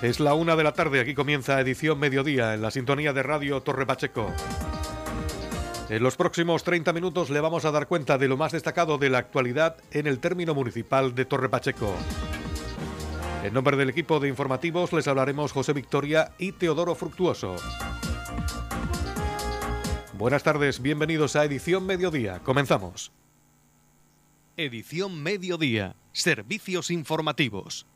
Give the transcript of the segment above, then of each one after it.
Es la una de la tarde, aquí comienza edición mediodía en la sintonía de Radio Torre Pacheco. En los próximos 30 minutos le vamos a dar cuenta de lo más destacado de la actualidad en el término municipal de Torre Pacheco. En nombre del equipo de informativos les hablaremos José Victoria y Teodoro Fructuoso. Buenas tardes, bienvenidos a Edición Mediodía. Comenzamos. Edición Mediodía, servicios informativos.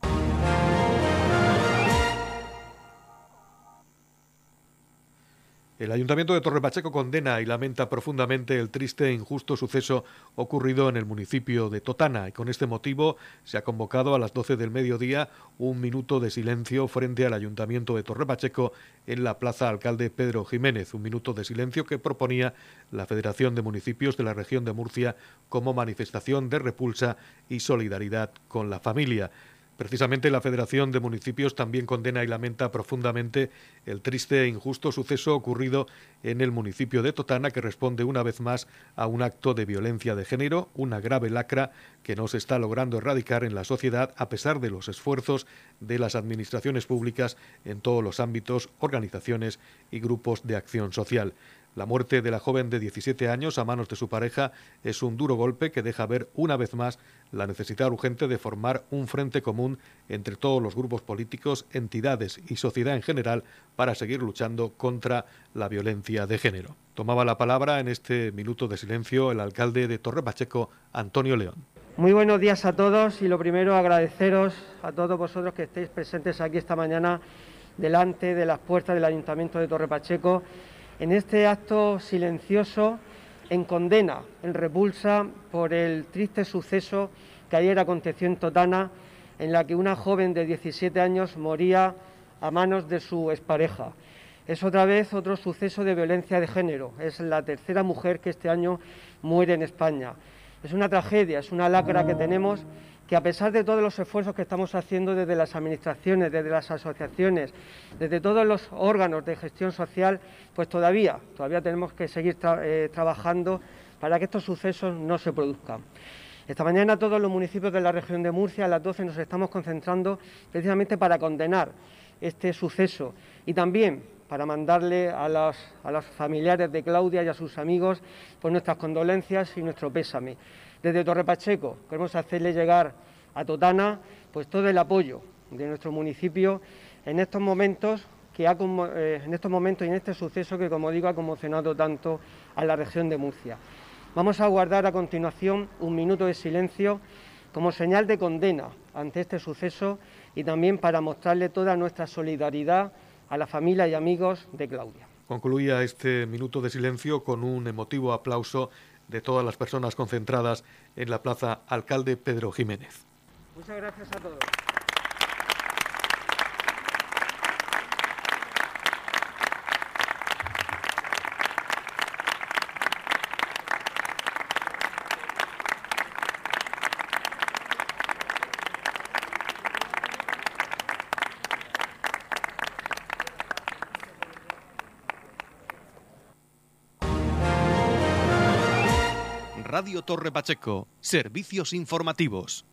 El Ayuntamiento de Torrepacheco condena y lamenta profundamente el triste e injusto suceso ocurrido en el municipio de Totana y con este motivo se ha convocado a las 12 del mediodía un minuto de silencio frente al Ayuntamiento de Torrepacheco en la Plaza Alcalde Pedro Jiménez, un minuto de silencio que proponía la Federación de Municipios de la región de Murcia como manifestación de repulsa y solidaridad con la familia. Precisamente la Federación de Municipios también condena y lamenta profundamente el triste e injusto suceso ocurrido en el municipio de Totana, que responde una vez más a un acto de violencia de género, una grave lacra que no se está logrando erradicar en la sociedad a pesar de los esfuerzos de las administraciones públicas en todos los ámbitos, organizaciones y grupos de acción social. La muerte de la joven de 17 años a manos de su pareja es un duro golpe que deja ver una vez más la necesidad urgente de formar un frente común entre todos los grupos políticos, entidades y sociedad en general para seguir luchando contra la violencia de género. Tomaba la palabra en este minuto de silencio el alcalde de Torre Pacheco, Antonio León. Muy buenos días a todos y lo primero agradeceros a todos vosotros que estéis presentes aquí esta mañana delante de las puertas del Ayuntamiento de Torre Pacheco en este acto silencioso en condena, en repulsa por el triste suceso que ayer aconteció en Totana, en la que una joven de 17 años moría a manos de su expareja. Es otra vez otro suceso de violencia de género. Es la tercera mujer que este año muere en España. Es una tragedia, es una lacra que tenemos que a pesar de todos los esfuerzos que estamos haciendo desde las administraciones, desde las asociaciones, desde todos los órganos de gestión social, pues todavía, todavía tenemos que seguir eh, trabajando para que estos sucesos no se produzcan. Esta mañana todos los municipios de la región de Murcia a las 12 nos estamos concentrando precisamente para condenar este suceso y también para mandarle a los, a familiares de Claudia y a sus amigos pues, nuestras condolencias y nuestro pésame. Desde Torre Pacheco queremos hacerle llegar a Totana pues todo el apoyo de nuestro municipio en estos momentos que ha, eh, en estos momentos y en este suceso que como digo ha conmocionado tanto a la región de Murcia. Vamos a guardar a continuación un minuto de silencio como señal de condena ante este suceso y también para mostrarle toda nuestra solidaridad a la familia y amigos de Claudia. Concluía este minuto de silencio con un emotivo aplauso de todas las personas concentradas en la Plaza Alcalde Pedro Jiménez. Muchas gracias a todos. Radio Torre Pacheco, servicios informativos.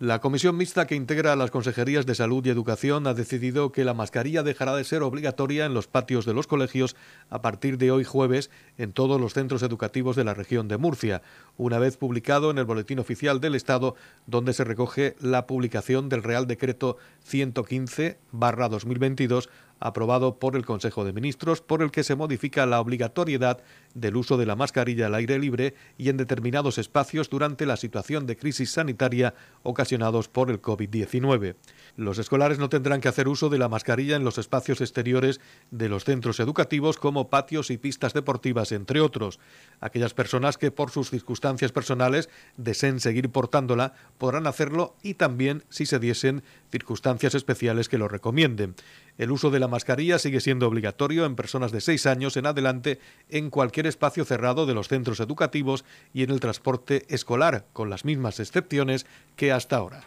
La comisión mixta que integra a las consejerías de salud y educación ha decidido que la mascarilla dejará de ser obligatoria en los patios de los colegios a partir de hoy jueves en todos los centros educativos de la región de Murcia, una vez publicado en el Boletín Oficial del Estado, donde se recoge la publicación del Real Decreto 115-2022 aprobado por el Consejo de Ministros, por el que se modifica la obligatoriedad del uso de la mascarilla al aire libre y en determinados espacios durante la situación de crisis sanitaria ocasionados por el COVID-19. Los escolares no tendrán que hacer uso de la mascarilla en los espacios exteriores de los centros educativos como patios y pistas deportivas, entre otros. Aquellas personas que por sus circunstancias personales deseen seguir portándola podrán hacerlo y también si se diesen circunstancias especiales que lo recomienden. El uso de la mascarilla sigue siendo obligatorio en personas de 6 años en adelante en cualquier espacio cerrado de los centros educativos y en el transporte escolar, con las mismas excepciones que hasta ahora.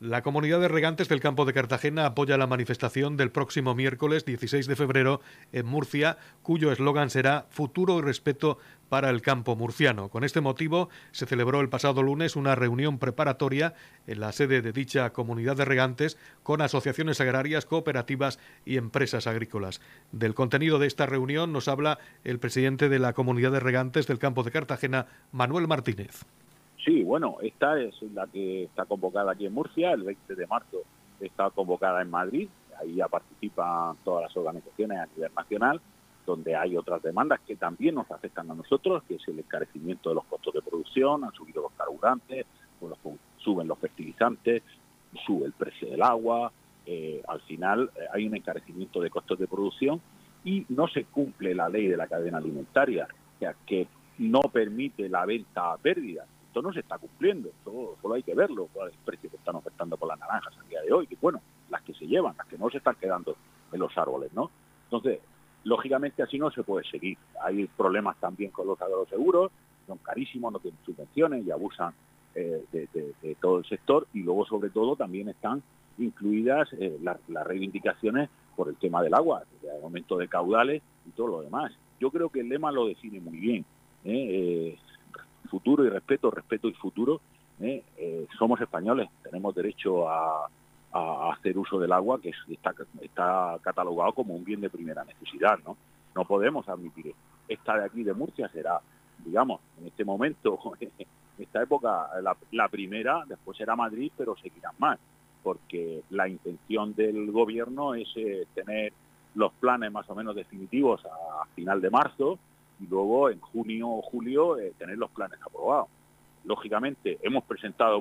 La comunidad de regantes del campo de Cartagena apoya la manifestación del próximo miércoles 16 de febrero en Murcia, cuyo eslogan será Futuro y respeto para el campo murciano. Con este motivo se celebró el pasado lunes una reunión preparatoria en la sede de dicha comunidad de regantes con asociaciones agrarias, cooperativas y empresas agrícolas. Del contenido de esta reunión nos habla el presidente de la comunidad de regantes del campo de Cartagena, Manuel Martínez. Sí, bueno, esta es la que está convocada aquí en Murcia, el 20 de marzo está convocada en Madrid, ahí ya participan todas las organizaciones a nivel nacional, donde hay otras demandas que también nos afectan a nosotros, que es el encarecimiento de los costos de producción, han subido los carburantes, suben los fertilizantes, sube el precio del agua, eh, al final eh, hay un encarecimiento de costos de producción y no se cumple la ley de la cadena alimentaria, que no permite la venta a pérdida esto no se está cumpliendo, solo, hay que verlo, cuál es el precio que están ofertando por las naranjas a día de hoy, que bueno, las que se llevan, las que no se están quedando en los árboles, ¿no? Entonces, lógicamente así no se puede seguir. Hay problemas también con los seguros, son carísimos, no tienen subvenciones y abusan eh, de, todo el sector y luego sobre todo también están incluidas eh, las, reivindicaciones por el tema del agua, el aumento de caudales y todo lo demás. Yo creo que el lema lo define muy bien. ¿eh? Futuro y respeto, respeto y futuro. ¿eh? Eh, somos españoles, tenemos derecho a, hacer uso del agua que está, catalogado como un bien de primera necesidad. No, no podemos admitir Esta de aquí de Murcia será, digamos, en este momento, en esta época, la, primera, después será Madrid, pero seguirán más, porque la intención del gobierno es eh, tener los planes más o menos definitivos a final de marzo y luego en junio o julio eh, tener los planes aprobados. Lógicamente, hemos presentado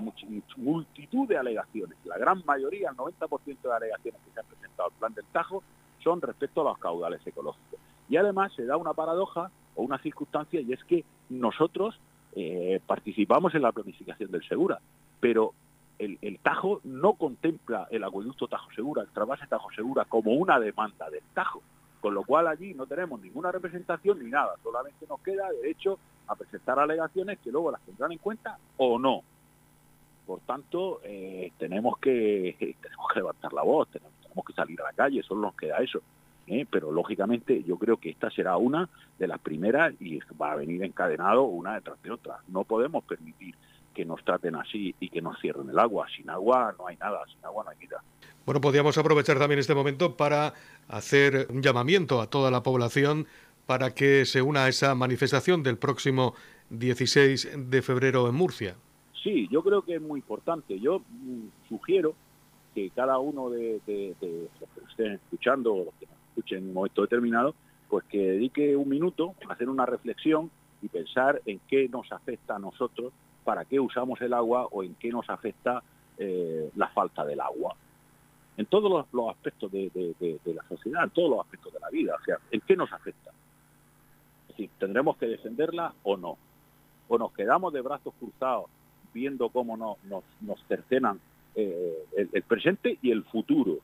multitud de alegaciones. La gran mayoría, el 90% de alegaciones que se han presentado al plan del Tajo, son respecto a los caudales ecológicos. Y además se da una paradoja o una circunstancia y es que nosotros eh, participamos en la planificación del Segura, pero el, el, Tajo no contempla el acueducto Tajo Segura, el trasvase Tajo Segura como una demanda del Tajo. Con lo cual allí no tenemos ninguna representación ni nada, solamente nos queda derecho a presentar alegaciones que luego las tendrán en cuenta o no. Por tanto, eh, tenemos, que, tenemos que levantar la voz, tenemos, que salir a la calle, solo nos queda eso. ¿eh? Pero lógicamente yo creo que esta será una de las primeras y va a venir encadenado una detrás de otra. No podemos permitir que nos traten así y que nos cierren el agua. Sin agua no hay nada, sin agua no hay vida. Bueno, podríamos aprovechar también este momento para hacer un llamamiento a toda la población para que se una a esa manifestación del próximo 16 de febrero en Murcia. Sí, yo creo que es muy importante. Yo mm, sugiero que cada uno de, los que estén escuchando o los que nos escuchen en un momento determinado, pues que dedique un minuto a hacer una reflexión y pensar en qué nos afecta a nosotros, para qué usamos el agua o en qué nos afecta eh, la falta del agua en todos los, aspectos de, la sociedad, en todos los aspectos de la vida. O sea, ¿en qué nos afecta? Es decir, ¿tendremos que defenderla o no? ¿O nos quedamos de brazos cruzados viendo cómo nos, nos cercenan eh, el, presente y el futuro?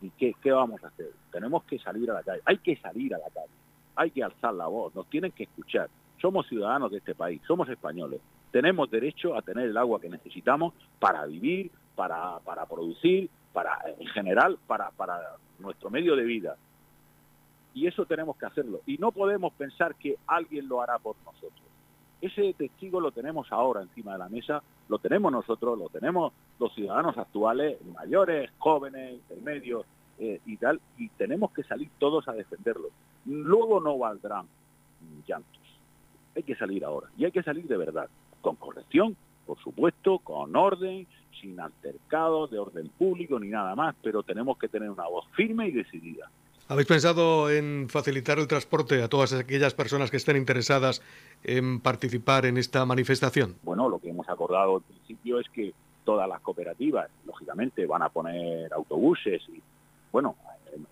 ¿Y qué, qué vamos a hacer? Tenemos que salir a la calle. Hay que salir a la calle. Hay que alzar la voz. Nos tienen que escuchar. Somos ciudadanos de este país. Somos españoles. Tenemos derecho a tener el agua que necesitamos para vivir, para, para producir, para, en general, para, para nuestro medio de vida. Y eso tenemos que hacerlo. Y no podemos pensar que alguien lo hará por nosotros. Ese testigo lo tenemos ahora encima de la mesa, lo tenemos nosotros, lo tenemos los ciudadanos actuales, mayores, jóvenes, intermedios eh, y tal, y tenemos que salir todos a defenderlo. Luego no valdrán llantos. Hay que salir ahora, y hay que salir de verdad, con corrección, por supuesto, con orden, sin altercados de orden público ni nada más, pero tenemos que tener una voz firme y decidida. ¿Habéis pensado en facilitar el transporte a todas aquellas personas que estén interesadas en participar en esta manifestación? Bueno, lo que hemos acordado al principio es que todas las cooperativas, lógicamente, van a poner autobuses y, bueno,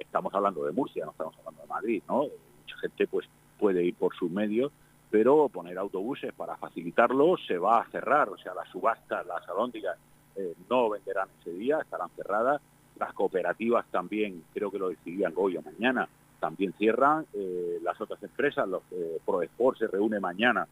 estamos hablando de Murcia, no estamos hablando de Madrid, ¿no? Mucha gente pues puede ir por sus medios pero poner autobuses para facilitarlo se va a cerrar, o sea, las subastas, las alóndigas eh, no venderán ese día, estarán cerradas, las cooperativas también, creo que lo decidían hoy o mañana, también cierran, eh, las otras empresas, los eh, se reúne mañana,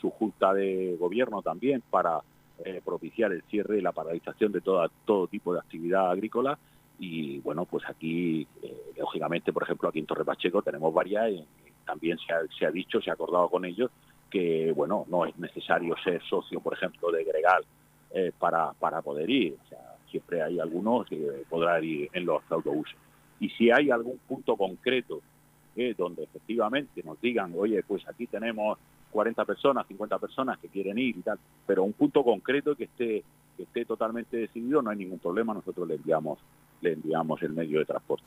su junta de gobierno también para eh, propiciar el cierre y la paralización de toda, todo tipo de actividad agrícola. Y bueno, pues aquí, eh, lógicamente, por ejemplo, aquí en Torre Pacheco tenemos varias, también se ha, dicho, se ha acordado con ellos que, bueno, no es necesario ser socio, por ejemplo, de Gregal eh, para, para poder ir. O sea, siempre hay algunos que podrán ir en los autobuses. Y si hay algún punto concreto eh, donde efectivamente nos digan, oye, pues aquí tenemos 40 personas, 50 personas que quieren ir y tal, pero un punto concreto que esté que esté totalmente decidido, no hay ningún problema, nosotros le enviamos le enviamos el medio de transporte.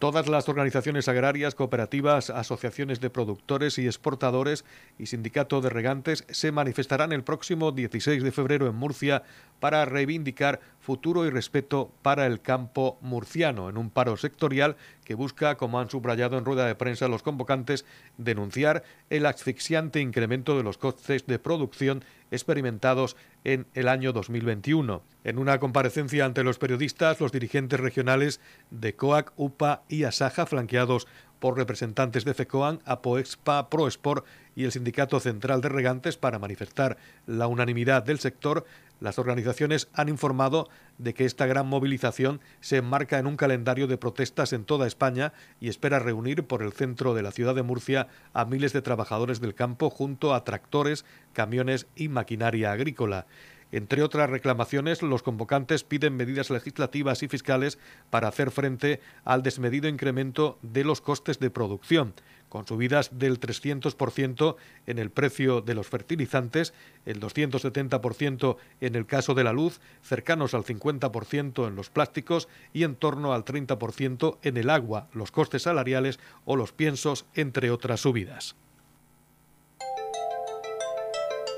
Todas las organizaciones agrarias, cooperativas, asociaciones de productores y exportadores y sindicato de regantes se manifestarán el próximo 16 de febrero en Murcia para reivindicar futuro y respeto para el campo murciano. En un paro sectorial que busca, como han subrayado en rueda de prensa los convocantes, denunciar el asfixiante incremento de los costes de producción experimentados en el año 2021. En una comparecencia ante los periodistas, los dirigentes regionales de COAC, UPA y ASAJA, flanqueados por representantes de FECOAN, APOEXPA, ProSport y el Sindicato Central de Regantes para manifestar la unanimidad del sector, las organizaciones han informado de que esta gran movilización se enmarca en un calendario de protestas en toda España y espera reunir por el centro de la ciudad de Murcia a miles de trabajadores del campo junto a tractores, camiones y maquinaria agrícola. Entre otras reclamaciones, los convocantes piden medidas legislativas y fiscales para hacer frente al desmedido incremento de los costes de producción, con subidas del 300% en el precio de los fertilizantes, el 270% en el caso de la luz, cercanos al 50% en los plásticos y en torno al 30% en el agua, los costes salariales o los piensos, entre otras subidas.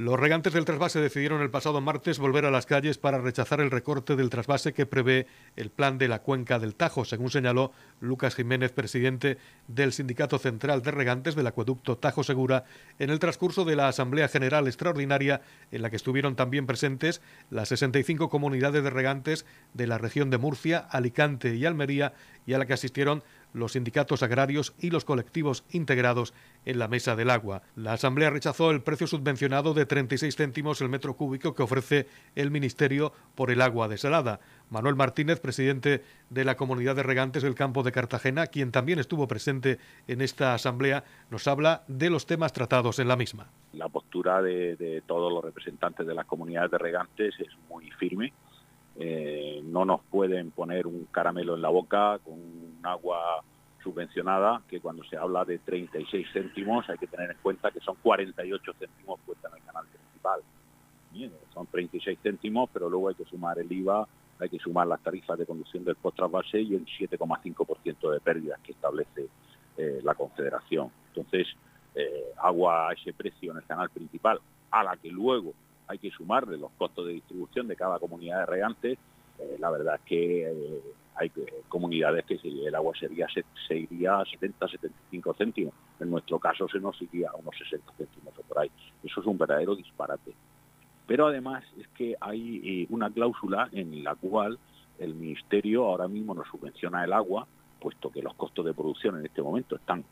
Los regantes del trasvase decidieron el pasado martes volver a las calles para rechazar el recorte del trasvase que prevé el plan de la cuenca del Tajo, según señaló Lucas Jiménez, presidente del Sindicato Central de Regantes del Acueducto Tajo Segura, en el transcurso de la Asamblea General Extraordinaria, en la que estuvieron también presentes las 65 comunidades de regantes de la región de Murcia, Alicante y Almería, y a la que asistieron los sindicatos agrarios y los colectivos integrados en la mesa del agua. La Asamblea rechazó el precio subvencionado de 36 céntimos el metro cúbico que ofrece el Ministerio por el agua desalada. Manuel Martínez, presidente de la Comunidad de Regantes del Campo de Cartagena, quien también estuvo presente en esta asamblea, nos habla de los temas tratados en la misma. La postura de, de todos los representantes de las comunidades de regantes es muy firme eh, no nos pueden poner un caramelo en la boca con un agua subvencionada, que cuando se habla de 36 céntimos hay que tener en cuenta que son 48 céntimos puestos en el canal principal. son 36 céntimos, pero luego hay que sumar el IVA, hay que sumar las tarifas de conducción del post y el 7,5% de pérdidas que establece eh, la Confederación. Entonces, eh, agua a ese precio en el canal principal, a la que luego hay que sumarle los costos de distribución de cada comunidad de regantes. Eh, la verdad es que eh, hay comunidades que el agua sería, se, iría a 70, 75 céntimos. En nuestro caso se nos iría a unos 60 céntimos o por ahí. Eso es un verdadero disparate. Pero además es que hay eh, una cláusula en la cual el Ministerio ahora mismo nos subvenciona el agua, puesto que los costos de producción en este momento están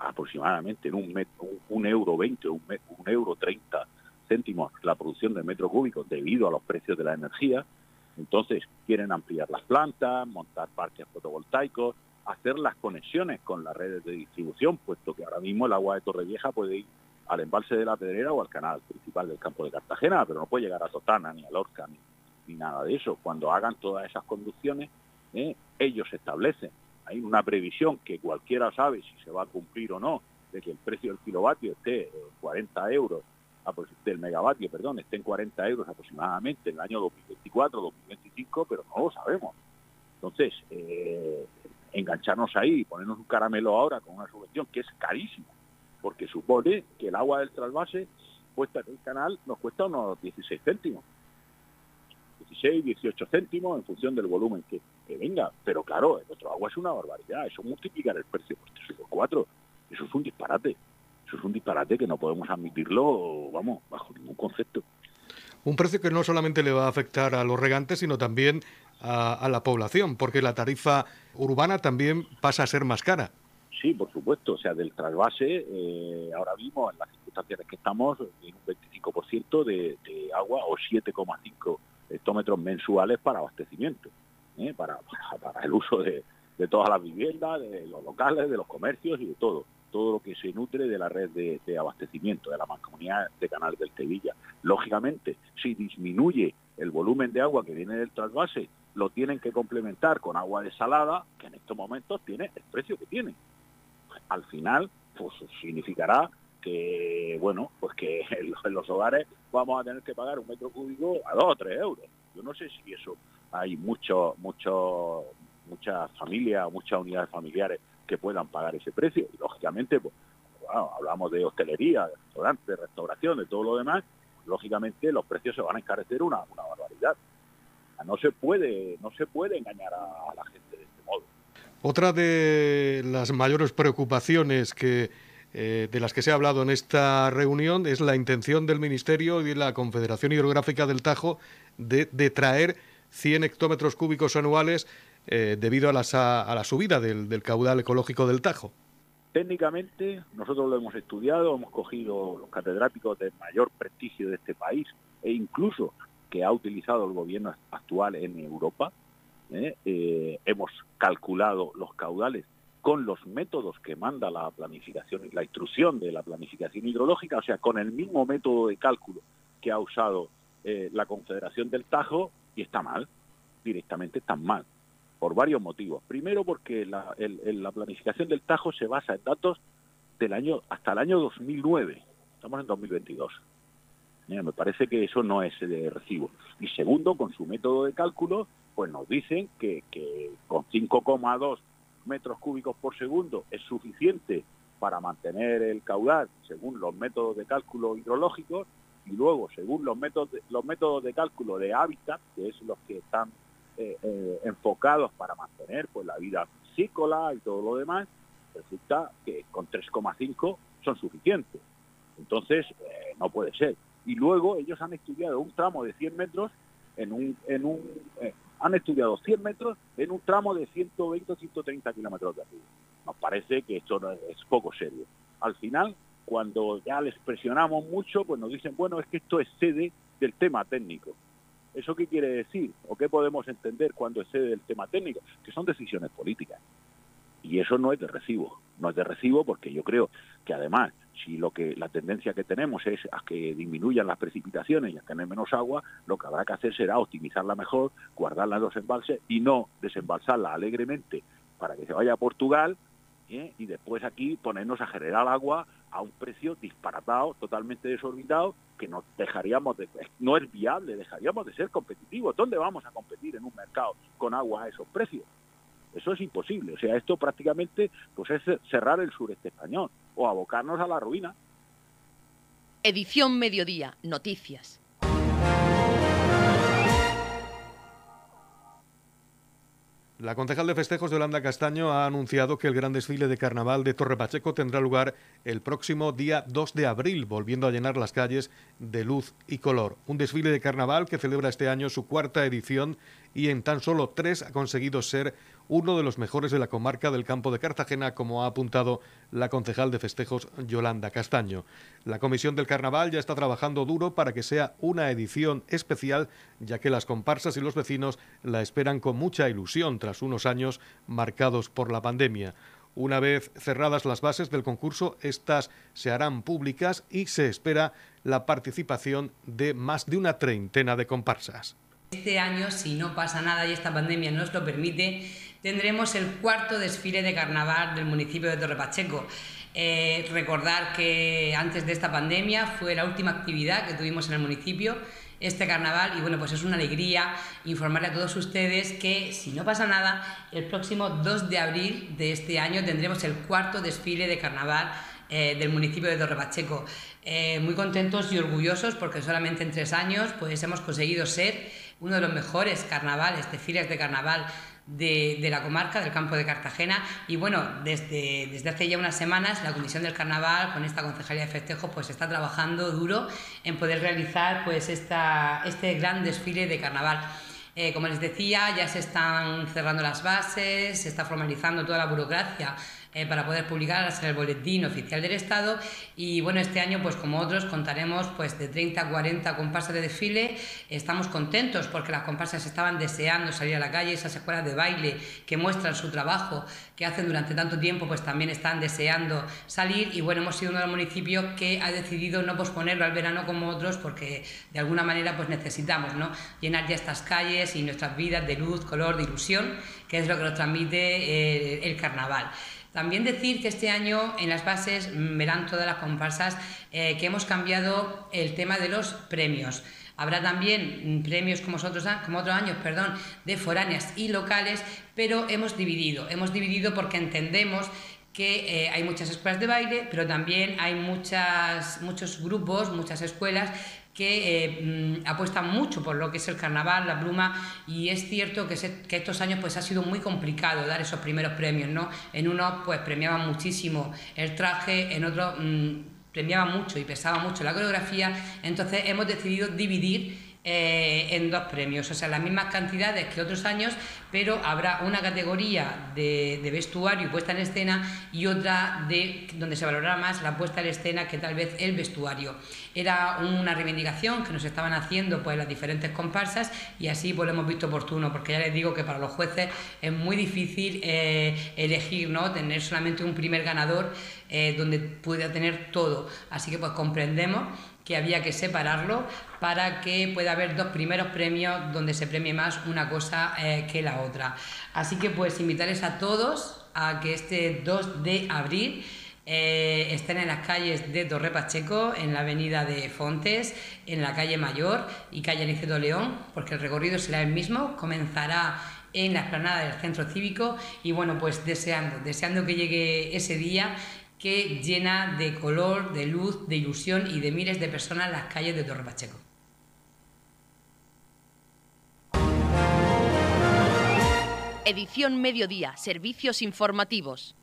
aproximadamente en un, un, euro 20 o un, un euro 30 céntimos la producción de metro cúbico debido a los precios de la energía. Entonces quieren ampliar las plantas, montar parques fotovoltaicos, hacer las conexiones con las redes de distribución, puesto que ahora mismo el agua de Torrevieja puede ir al embalse de la Pedrera o al canal principal del campo de Cartagena, pero no puede llegar a Totana, ni a Lorca, ni, nada de eso. Cuando hagan todas esas conducciones, ¿eh? ellos establecen. Hay una previsión que cualquiera sabe si se va a cumplir o no, de que el precio del kilovatio esté en 40 euros, del megavatio, perdón, esté en 40 euros aproximadamente en el año 2024, 2025, pero no lo sabemos. Entonces, eh, engancharnos ahí, ponernos un caramelo ahora con una subvención que es carísima, porque supone que el agua del trasvase puesta en el canal nos cuesta unos 16 céntimos. 16, 18 céntimos en función del volumen que, venga. Pero claro, nuestro agua es una barbaridad. Eso multiplicar el precio por 3 o por 4. Eso es un disparate. Eso es un disparate que no podemos admitirlo, vamos, bajo ningún concepto. Un precio que no solamente le va a afectar a los regantes, sino también a, la población, porque la tarifa urbana también pasa a ser más cara. Sí, por supuesto. O sea, del trasvase, eh, ahora mismo, en las circunstancias en que estamos, en un 25% de, de agua o 7,5 hectómetros mensuales para abastecimiento, ¿eh? para, para, el uso de, de todas las viviendas, de los locales, de los comercios y de todo todo lo que se nutre de la red de, abastecimiento de la mancomunidad de Canal del Tevilla. Lógicamente, si disminuye el volumen de agua que viene del trasvase, lo tienen que complementar con agua desalada, que en estos momentos tiene el precio que tiene. Al final, pues significará que, bueno, pues que en los hogares vamos a tener que pagar un metro cúbico a dos o tres euros. Yo no sé si eso hay mucho, mucho, muchas familias, muchas unidades familiares que puedan pagar ese precio. Y lógicamente, pues, hablamos de hostelería, de restaurantes, de restauración, de todo lo demás, lógicamente los precios se van a encarecer una, barbaridad. No se puede, no se puede engañar a, la gente de este modo. Otra de las mayores preocupaciones que eh, de las que se ha hablado en esta reunión es la intención del Ministerio y de la Confederación Hidrográfica del Tajo de, traer 100 hectómetros cúbicos anuales eh, debido a, a, la subida del, del caudal ecológico del Tajo. Técnicamente, nosotros lo hemos estudiado, hemos cogido los catedráticos de mayor prestigio de este país e incluso que ha utilizado el gobierno actual en Europa. ¿eh? Eh, hemos calculado los caudales con los métodos que manda la planificación, la instrucción de la planificación hidrológica, o sea, con el mismo método de cálculo que ha usado la Confederación del Tajo, y está mal, directamente está mal, por varios motivos. Primero porque la, la planificación del Tajo se basa en datos del año hasta el año 2009, estamos en 2022 me parece que eso no es de recibo. Y segundo, con su método de cálculo, pues nos dicen que, que con 5,2 metros cúbicos por segundo es suficiente para mantener el caudal según los métodos de cálculo hidrológicos y luego según los métodos los métodos de cálculo de hábitat, que es los que están eh, eh, enfocados para mantener pues la vida piscícola y todo lo demás, resulta que con 3,5 son suficientes. Entonces, eh, no puede ser y luego ellos han estudiado un tramo de 100 metros en un, en un eh, han estudiado 100 metros en un tramo de 120 o 130 kilómetros de arriba. Nos parece que esto es poco serio. Al final, cuando ya les presionamos mucho, pues nos dicen, bueno, es que esto excede del tema técnico. ¿Eso qué quiere decir? ¿O qué podemos entender cuando excede del tema técnico? Que son decisiones políticas. Y eso no es de recibo. No es de recibo porque yo creo que además si lo que la tendencia que tenemos es a que disminuyan las precipitaciones y a tener menos agua, lo que habrá que hacer será optimizarla mejor, guardarla en los embalses y no desembalsarla alegremente para que se vaya a Portugal ¿eh? y después aquí ponernos a generar agua a un precio disparatado, totalmente desorbitado, que nos dejaríamos de, no es viable, dejaríamos de ser competitivos. ¿Dónde vamos a competir en un mercado con agua a esos precios? Eso es imposible. O sea, esto prácticamente pues es cerrar el sureste español o abocarnos a la ruina. Edición Mediodía, Noticias. La concejal de festejos de Holanda Castaño ha anunciado que el gran desfile de carnaval de Torre Pacheco tendrá lugar el próximo día 2 de abril, volviendo a llenar las calles de luz y color. Un desfile de carnaval que celebra este año su cuarta edición y en tan solo tres ha conseguido ser uno de los mejores de la comarca del campo de Cartagena, como ha apuntado la concejal de festejos Yolanda Castaño. La Comisión del Carnaval ya está trabajando duro para que sea una edición especial, ya que las comparsas y los vecinos la esperan con mucha ilusión tras unos años marcados por la pandemia. Una vez cerradas las bases del concurso, estas se harán públicas y se espera la participación de más de una treintena de comparsas. Este año, si no pasa nada y esta pandemia nos lo permite, tendremos el cuarto desfile de carnaval del municipio de Torrepacheco. Eh, recordar que antes de esta pandemia fue la última actividad que tuvimos en el municipio este carnaval y bueno, pues es una alegría informarle a todos ustedes que si no pasa nada, el próximo 2 de abril de este año tendremos el cuarto desfile de carnaval eh, del municipio de Torre Pacheco. Eh, muy contentos y orgullosos porque solamente en tres años pues hemos conseguido ser uno de los mejores carnavales, desfiles de carnaval de, la comarca, del campo de Cartagena. Y bueno, desde, desde hace ya unas semanas la Comisión del Carnaval, con esta Concejalía de Festejos, pues está trabajando duro en poder realizar pues esta, este gran desfile de carnaval. Eh, como les decía, ya se están cerrando las bases, se está formalizando toda la burocracia eh, para poder publicarlas en el boletín oficial del Estado y bueno, este año pues como otros contaremos pues de 30 a 40 comparsas de desfile, estamos contentos porque las comparsas estaban deseando salir a la calle, esas escuelas de baile que muestran su trabajo que hacen durante tanto tiempo pues también están deseando salir y bueno, hemos sido uno de los municipios que ha decidido no posponerlo al verano como otros porque de alguna manera pues necesitamos ¿no? llenar ya estas calles y nuestras vidas de luz, color, de ilusión, que es lo que nos transmite eh, el carnaval. También decir que este año en las bases verán todas las comparsas eh, que hemos cambiado el tema de los premios. Habrá también premios como otros, otros años perdón, de foráneas y locales, pero hemos dividido. Hemos dividido porque entendemos que eh, hay muchas escuelas de baile, pero también hay muchos grupos, muchas escuelas que eh, mm, apuestan mucho por lo que es el carnaval, la pluma, y es cierto que, estos años pues ha sido muy complicado dar esos primeros premios, ¿no? En unos pues premiaban muchísimo el traje, en otros mm, premiaban mucho y pesaba mucho la coreografía, entonces hemos decidido dividir eh, en dos premios, o sea, las mismas cantidades que otros años, pero habrá una categoría de, vestuario y puesta en escena y otra de donde se valorará más la puesta en escena que tal vez el vestuario. Era una reivindicación que nos estaban haciendo pues las diferentes comparsas y así pues lo hemos visto oportuno, porque ya les digo que para los jueces es muy difícil eh, elegir, ¿no? tener solamente un primer ganador eh, donde pueda tener todo. Así que pues comprendemos que había que separarlo para que pueda haber dos primeros premios donde se premie más una cosa eh, que la otra. Así que pues invitarles a todos a que este 2 de abril eh, estén en las calles de Torre Pacheco, en la avenida de Fontes, en la calle Mayor y calle Aniceto León, porque el recorrido será el mismo, comenzará en la explanada del centro cívico y bueno, pues deseando, deseando que llegue ese día que llena de color, de luz, de ilusión y de miles de personas las calles de Torre Pacheco. Edición Mediodía, Servicios Informativos.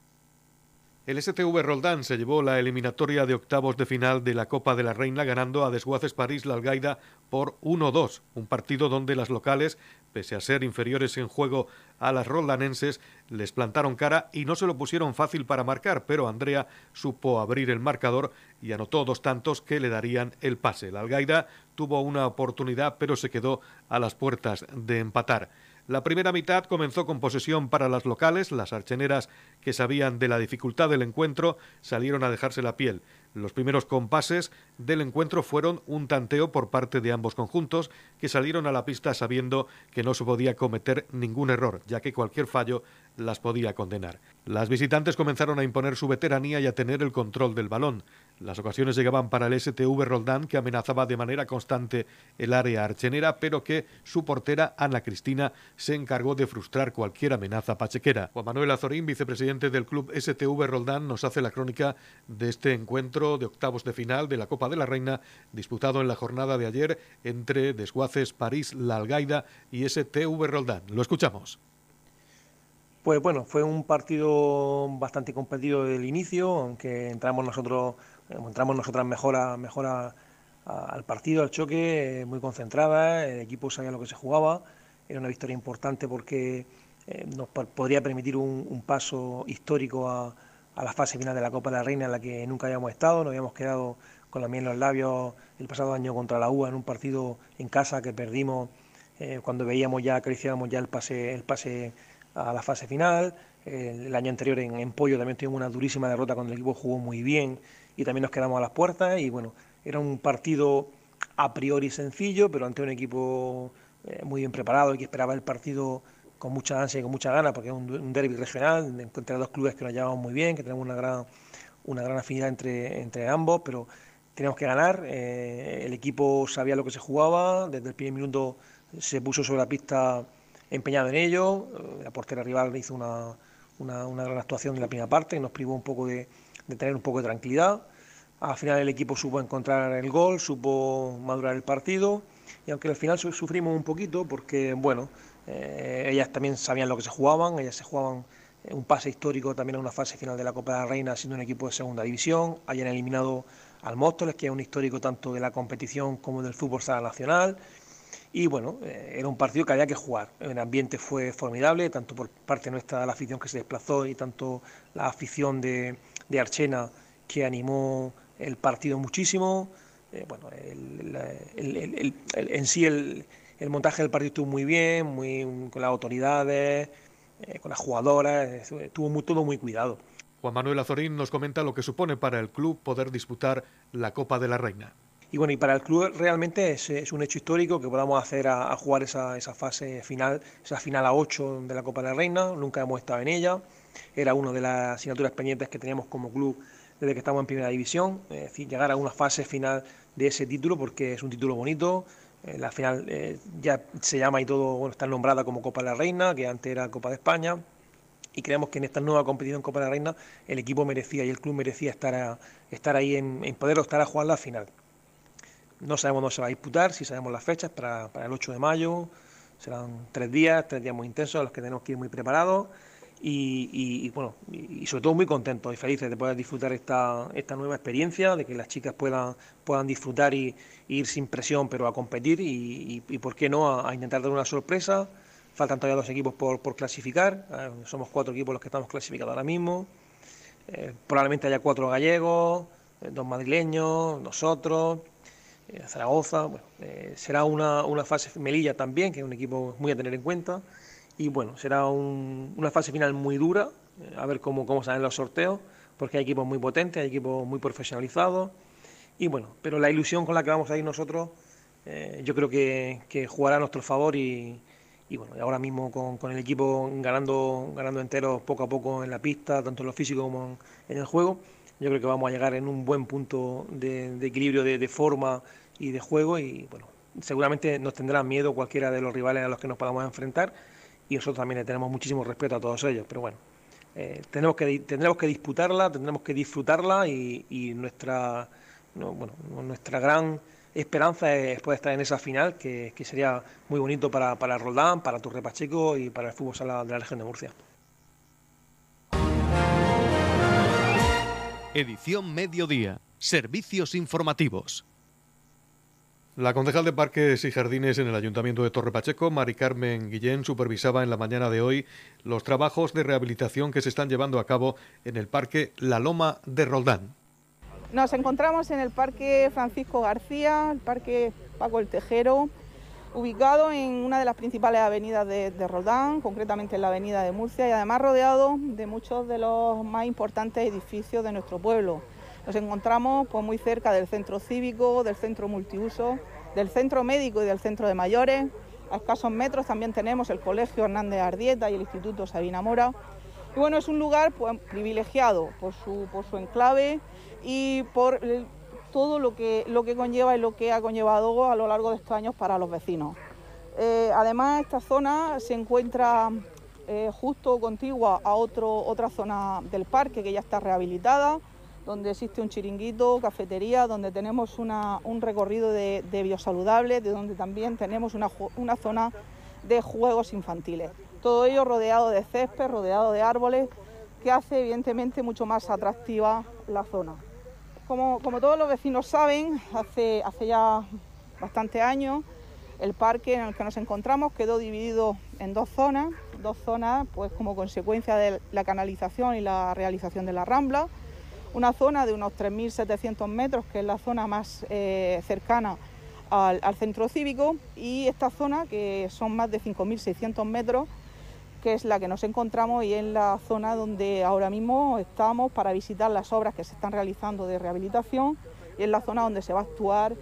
El STV Roldán se llevó la eliminatoria de octavos de final de la Copa de la Reina ganando a Desguaces París la Algaida por 1-2, un partido donde las locales, pese a ser inferiores en juego a las roldanenses, les plantaron cara y no se lo pusieron fácil para marcar, pero Andrea supo abrir el marcador y anotó dos tantos que le darían el pase. La Algaida tuvo una oportunidad, pero se quedó a las puertas de empatar. La primera mitad comenzó con posesión para las locales, las archeneras que sabían de la dificultad del encuentro salieron a dejarse la piel. Los primeros compases del encuentro fueron un tanteo por parte de ambos conjuntos que salieron a la pista sabiendo que no se podía cometer ningún error, ya que cualquier fallo las podía condenar. Las visitantes comenzaron a imponer su veteranía y a tener el control del balón. Las ocasiones llegaban para el STV Roldán, que amenazaba de manera constante el área archenera, pero que su portera, Ana Cristina, se encargó de frustrar cualquier amenaza pachequera. Juan Manuel Azorín, vicepresidente del club STV Roldán, nos hace la crónica de este encuentro de octavos de final de la Copa de la Reina, disputado en la jornada de ayer entre Desguaces, París, La Algaida y STV Roldán. Lo escuchamos. Pues bueno, fue un partido bastante competido del inicio, aunque entramos nosotros encontramos nosotras mejor, al partido, al choque, eh, muy concentrada, el equipo sabía lo que se jugaba, era una victoria importante porque eh, nos podría permitir un, paso histórico a, la fase final de la Copa de la Reina en la que nunca habíamos estado, nos habíamos quedado con la miel en los labios el pasado año contra la UA en un partido en casa que perdimos eh, cuando veíamos ya, acariciábamos ya el pase, el pase a la fase final. el, año anterior en, en, Pollo también tuvimos una durísima derrota cuando el equipo jugó muy bien y también nos quedamos a las puertas y bueno, era un partido a priori sencillo, pero ante un equipo eh, muy bien preparado y que esperaba el partido con mucha ansia y con mucha ganas, porque es un, un derby regional entre dos clubes que nos llevamos muy bien, que tenemos una gran, una gran afinidad entre, entre ambos, pero teníamos que ganar. Eh, el equipo sabía lo que se jugaba, desde el primer minuto se puso sobre la pista empeñado en ello. Eh, la portera rival hizo una, una, una gran actuación en la primera parte y nos privó un poco de, de tener un poco de tranquilidad. Al final el equipo supo encontrar el gol, supo madurar el partido y aunque al final sufrimos un poquito porque, bueno, eh, ellas también sabían lo que se jugaban, ellas se jugaban un pase histórico también a una fase final de la Copa de la Reina siendo un equipo de segunda división, hayan eliminado al Móstoles, que es un histórico tanto de la competición como del fútbol sala nacional. Y bueno, eh, era un partido que había que jugar. El ambiente fue formidable, tanto por parte nuestra la afición que se desplazó y tanto la afición de, de Archena que animó el partido muchísimo. Eh, bueno, en sí el, montaje del partido estuvo muy bien, muy, con las autoridades, eh, con las jugadoras, estuvo muy, todo muy cuidado. Juan Manuel Azorín nos comenta lo que supone para el club poder disputar la Copa de la Reina. Y bueno, y para el club realmente es, es un hecho histórico que podamos hacer a, a jugar esa, esa, fase final, esa final a 8 de la Copa de la Reina, nunca hemos estado en ella, era una de las asignaturas pendientes que teníamos como club desde que estamos en primera división, es decir, llegar a una fase final de ese título porque es un título bonito. Eh, la final eh, ya se llama y todo, bueno, está nombrada como Copa de la Reina, que antes era Copa de España. Y creemos que en esta nueva competición Copa de la Reina el equipo merecía y el club merecía estar, a, estar ahí en, en poder estar a jugar la final. No sabemos dónde se va a disputar, si sabemos las fechas, para, para el 8 de mayo. Serán tres días, tres días muy intensos, a los que tenemos que ir muy preparados y, y, bueno, y sobre todo muy contentos y felices de poder disfrutar esta, esta nueva experiencia, de que las chicas puedan, puedan disfrutar y, y ir sin presión, pero a competir y, por qué no, a, intentar dar una sorpresa. Faltan todavía dos equipos por, por clasificar, eh, somos cuatro equipos los que estamos clasificados ahora mismo. Eh, probablemente haya cuatro gallegos, eh, dos madrileños, nosotros, Zaragoza. Bueno, será una, una fase Melilla también, que es un equipo muy a tener en cuenta y bueno, será un, una fase final muy dura, eh, a ver cómo, cómo salen los sorteos, porque hay equipos muy potentes, hay equipos muy profesionalizados, y bueno, pero la ilusión con la que vamos a ir nosotros, eh, yo creo que, jugará a nuestro favor y, y bueno, ahora mismo con, con, el equipo ganando, ganando enteros poco a poco en la pista, tanto en lo físico como en, el juego, yo creo que vamos a llegar en un buen punto de, equilibrio de, de forma y de juego y bueno, seguramente nos tendrán miedo cualquiera de los rivales a los que nos podamos enfrentar, y nosotros también le tenemos muchísimo respeto a todos ellos, pero bueno, eh, tenemos que, tendremos que disputarla, tendremos que disfrutarla y, y nuestra, no, bueno, nuestra gran esperanza es poder estar en esa final, que, que sería muy bonito para, para Roldán, para Torre Pacheco y para el fútbol sala de la región de Murcia. Edición Mediodía. Servicios informativos. La concejal de Parques y Jardines en el Ayuntamiento de Torre Pacheco, Mari Carmen Guillén, supervisaba en la mañana de hoy los trabajos de rehabilitación que se están llevando a cabo en el Parque La Loma de Roldán. Nos encontramos en el Parque Francisco García, el Parque Paco el Tejero, ubicado en una de las principales avenidas de, de, Roldán, concretamente en la avenida de Murcia, y además rodeado de muchos de los más importantes edificios de nuestro pueblo. Nos encontramos pues, muy cerca del centro cívico, del centro multiuso, del centro médico y del centro de mayores. A escasos metros también tenemos el Colegio Hernández Ardieta y el Instituto Sabina Mora. Y bueno, es un lugar pues, privilegiado por su, enclave y por todo lo que, lo que conlleva y lo que ha conllevado a lo largo de estos años para los vecinos. Eh, además, esta zona se encuentra eh, justo contigua a otro, otra zona del parque que ya está rehabilitada, donde existe un chiringuito, cafetería, donde tenemos un recorrido de, de biosaludable, de donde también tenemos una, zona de juegos infantiles. Todo ello rodeado de césped, rodeado de árboles, que hace evidentemente mucho más atractiva la zona. Como, todos los vecinos saben, hace, hace ya bastantes años el parque en el que nos encontramos quedó dividido en dos zonas, dos zonas pues como consecuencia de la canalización y la realización de la rambla, una zona de unos 3.700 metros, que es la zona más eh, cercana al, centro cívico, y esta zona, que son más de 5.600 metros, que es la que nos encontramos y en la zona donde ahora mismo estamos para visitar las obras que se están realizando de rehabilitación y en la zona donde se va a actuar,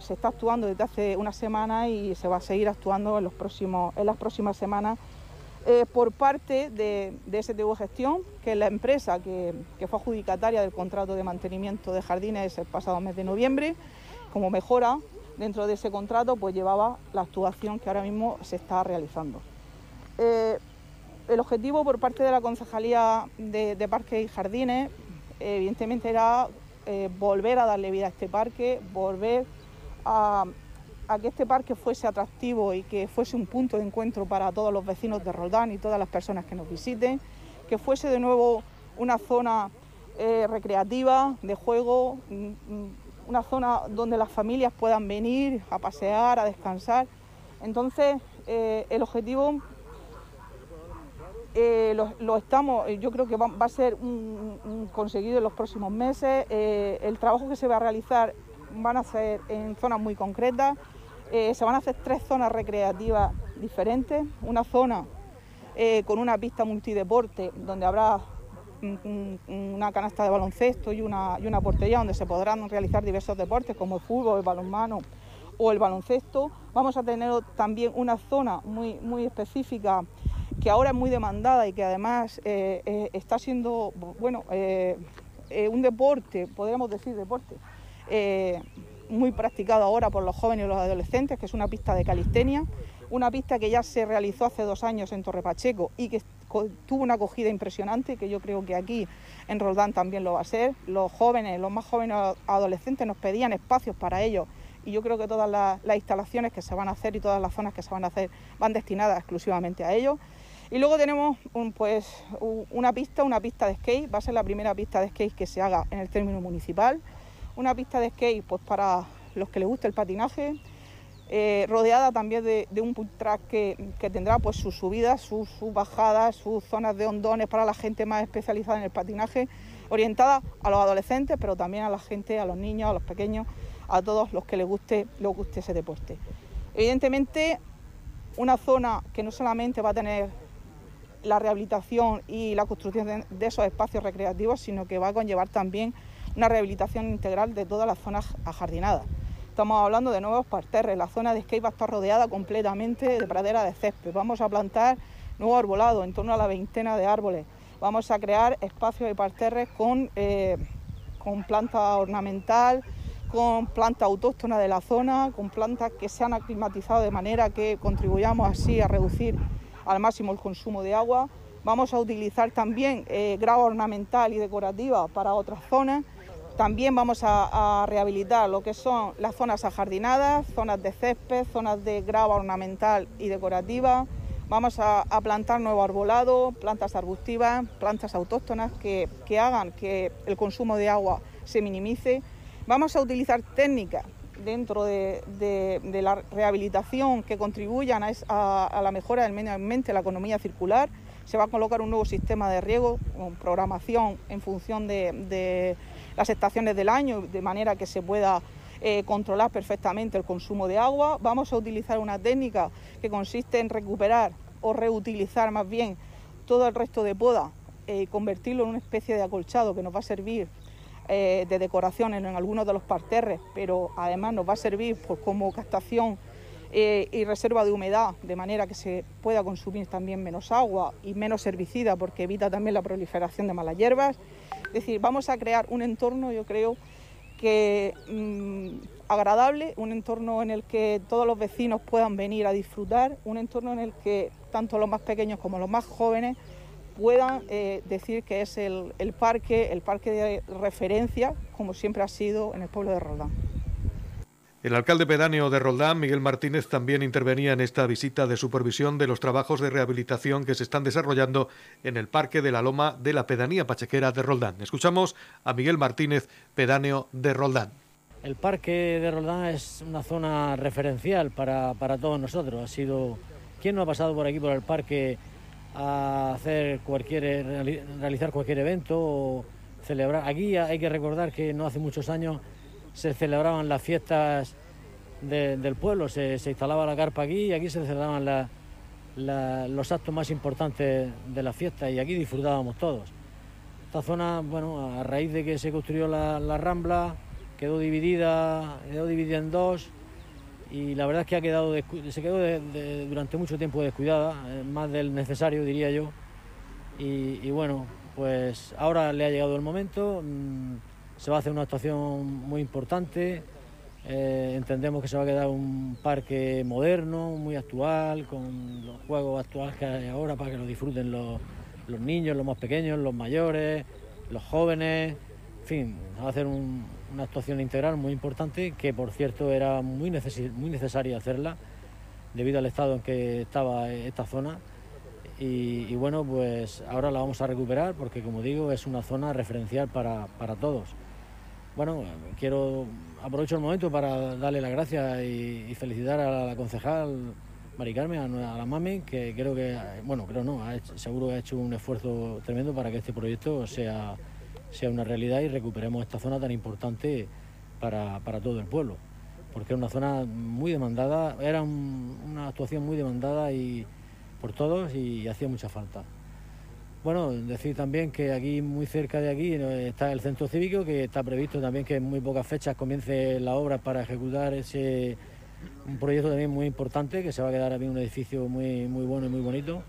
se está actuando desde hace una semana y se va a seguir actuando en, los próximos, en las próximas semanas eh, por parte de, de, STV Gestión, que es la empresa que, fue adjudicataria del contrato de mantenimiento de jardines el pasado mes de noviembre. Como mejora dentro de ese contrato, pues llevaba la actuación que ahora mismo se está realizando. Eh, el objetivo por parte de la Concejalía de, de Parques y Jardines, evidentemente, era eh, volver a darle vida a este parque, volver a, a, que este parque fuese atractivo y que fuese un punto de encuentro para todos los vecinos de Roldán y todas las personas que nos visiten, que fuese de nuevo una zona eh, recreativa, de juego, una zona donde las familias puedan venir a pasear, a descansar. Entonces, eh, el objetivo eh, lo, estamos, yo creo que va, a ser conseguido en los próximos meses. El trabajo que se va a realizar van a ser en zonas muy concretas. Se van a hacer tres zonas recreativas diferentes. Una zona con una pista multideporte donde habrá una canasta de baloncesto y una, y una portería donde se podrán realizar diversos deportes como el fútbol, el balonmano o el baloncesto. Vamos a tener también una zona muy, muy específica que ahora es muy demandada y que además eh, eh, está siendo, bueno, eh, un deporte, podríamos decir deporte, muy practicado ahora por los jóvenes y los adolescentes, que es una pista de calistenia, una pista que ya se realizó hace dos años en Torre Pacheco y que tuvo una acogida impresionante, que yo creo que aquí en Roldán también lo va a ser. Los jóvenes, los más jóvenes adolescentes nos pedían espacios para ellos y yo creo que todas las, las instalaciones que se van a hacer y todas las zonas que se van a hacer van destinadas exclusivamente a ellos. Y luego tenemos pues, una pista, una pista de skate, va a ser la primera pista de skate que se haga en el término municipal. Una pista de skate pues, para los que les guste el patinaje, eh, rodeada también de, un track que, tendrá pues, sus subidas, sus, bajadas, sus zonas de hondones para la gente más especializada en el patinaje, orientada a los adolescentes, pero también a la gente, a los niños, a los pequeños, a todos los que les guste, les guste ese deporte. Evidentemente, una zona que no solamente va a tener la rehabilitación y la construcción de, esos espacios recreativos, sino que va a conllevar también una rehabilitación integral de todas las zonas ajardinadas. Estamos hablando de nuevos parterres, la zona de skate va a estar rodeada completamente de pradera de césped. Vamos a plantar nuevo arbolado, en torno a la veintena de árboles. Vamos a crear espacios de parterres con, eh, con planta ornamental, con planta autóctona de la zona, con plantas que se han aclimatizado de manera que contribuyamos así a reducir al máximo el consumo de agua. Vamos a utilizar también eh, grava ornamental y decorativa para otras zonas. También vamos a, rehabilitar lo que son las zonas ajardinadas, zonas de césped, zonas de grava ornamental y decorativa. Vamos a, plantar nuevo arbolado, plantas arbustivas, plantas autóctonas que, hagan que el consumo de agua se minimice. Vamos a utilizar técnicas dentro de, la rehabilitación que contribuyan a, la mejora del medio ambiente, la economía circular. Se va a colocar un nuevo sistema de riego con programación en función de, las estaciones del año, de manera que se pueda eh, controlar perfectamente el consumo de agua. Vamos a utilizar una técnica que consiste en recuperar o reutilizar más bien todo el resto de poda y eh, convertirlo en una especie de acolchado que nos va a servir eh, de decoración en, algunos de los parterres, pero además nos va a servir pues, como captación eh, y reserva de humedad, de manera que se pueda consumir también menos agua y menos herbicida, porque evita también la proliferación de malas hierbas. Es decir, vamos a crear un entorno, yo creo, que mm, agradable, un entorno en el que todos los vecinos puedan venir a disfrutar, un entorno en el que tanto los más pequeños como los más jóvenes puedan eh, decir que es el, parque, el parque de referencia, como siempre ha sido en el pueblo de Roldán. El alcalde pedáneo de Roldán, Miguel Martínez, también intervenía en esta visita de supervisión de los trabajos de rehabilitación que se están desarrollando en el Parque de la Loma de la Pedanía Pachequera de Roldán. Escuchamos a Miguel Martínez, pedáneo de Roldán. El Parque de Roldán es una zona referencial para, para todos nosotros. Ha sido. ¿Quién no ha pasado por aquí, por el parque, a hacer cualquier, realizar cualquier evento o celebrar. Aquí hay que recordar que no hace muchos años se celebraban las fiestas del pueblo, se, instalaba la carpa aquí y aquí se celebraban los actos más importantes de la fiesta y aquí disfrutábamos todos. Esta zona, bueno, a raíz de que se construyó la, Rambla, quedó dividida, quedó dividida en dos y la verdad es que ha quedado se quedó durante mucho tiempo descuidada, eh, más del necesario diría yo. Y, bueno, pues ahora le ha llegado el momento, mm, se va a hacer una actuación muy importante, eh, entendemos que se va a quedar un parque moderno, muy actual, con los juegos actuales que hay ahora para que lo disfruten los, los niños, los más pequeños, los mayores, los jóvenes, en fin, va a hacer una actuación integral muy importante que por cierto era muy, muy necesaria hacerla debido al estado en que estaba esta zona y, bueno, pues ahora la vamos a recuperar porque como digo es una zona referencial para, todos. Bueno, quiero aprovecho el momento para darle las gracias y felicitar a la concejal Mari Carmen, a, la mami, que creo que, bueno, creo no, seguro que ha hecho un esfuerzo tremendo para que este proyecto sea, sea una realidad y recuperemos esta zona tan importante para, todo el pueblo, porque es una zona muy demandada, era una actuación muy demandada y por todos y hacía mucha falta. Bueno, decir también que aquí, muy cerca de aquí, está el centro cívico, que está previsto también que en muy pocas fechas comience la obra para ejecutar ese un proyecto también muy importante que se va a quedar a mí un edificio muy, muy bueno y muy bonito.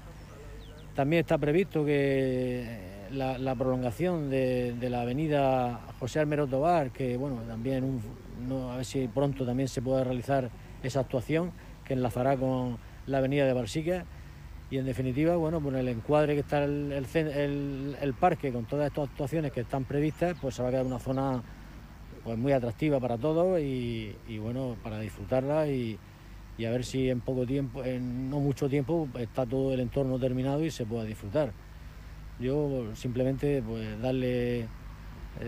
También está previsto que la, prolongación de, la avenida José Almero Tobar, que bueno, también a ver si pronto también se pueda realizar esa actuación que enlazará con la avenida de Barsique y en definitiva, bueno, pues el encuadre que está el, el, parque con todas estas actuaciones que están previstas, pues se va a quedar una zona pues muy atractiva para todos y, bueno, para disfrutarla y, a ver si en poco tiempo, en no mucho tiempo, está todo el entorno terminado y se pueda disfrutar. Yo simplemente pues darle, eh,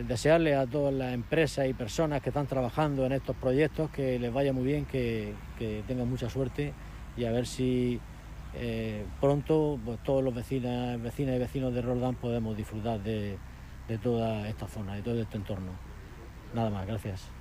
desearle a todas las empresas y personas que están trabajando en estos proyectos que les vaya muy bien, que, tengan mucha suerte y a ver si eh, pronto pues, todos los vecinas, vecinas y vecinos de Roldán podemos disfrutar de, de toda esta zona, de todo este entorno. Nada más, gracias.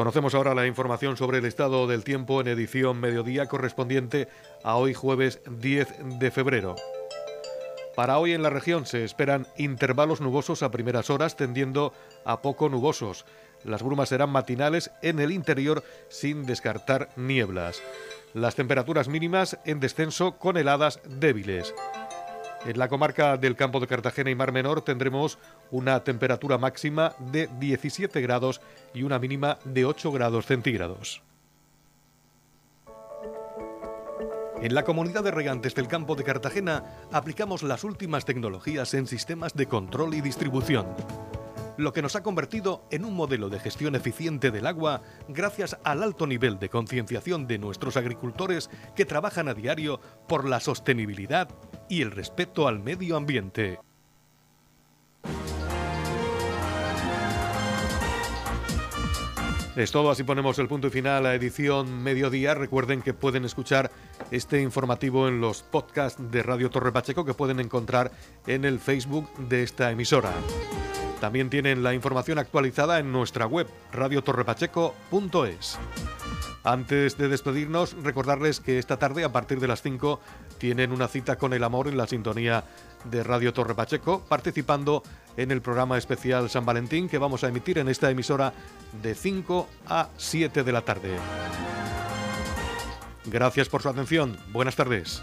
Conocemos ahora la información sobre el estado del tiempo en edición mediodía correspondiente a hoy jueves 10 de febrero. Para hoy en la región se esperan intervalos nubosos a primeras horas tendiendo a poco nubosos. Las brumas serán matinales en el interior sin descartar nieblas. Las temperaturas mínimas en descenso con heladas débiles. En la comarca del campo de Cartagena y Mar Menor tendremos una temperatura máxima de 17 grados y una mínima de 8 grados centígrados. En la comunidad de regantes del campo de Cartagena aplicamos las últimas tecnologías en sistemas de control y distribución lo que nos ha convertido en un modelo de gestión eficiente del agua gracias al alto nivel de concienciación de nuestros agricultores que trabajan a diario por la sostenibilidad y el respeto al medio ambiente. Es todo, así ponemos el punto final a edición mediodía. Recuerden que pueden escuchar este informativo en los podcasts de Radio Torre Pacheco que pueden encontrar en el Facebook de esta emisora. También tienen la información actualizada en nuestra web radiotorrepacheco.es. Antes de despedirnos, recordarles que esta tarde a partir de las 5 tienen una cita con el amor en la sintonía de Radio Torre Pacheco, participando en el programa especial San Valentín que vamos a emitir en esta emisora de 5 a 7 de la tarde. Gracias por su atención. Buenas tardes.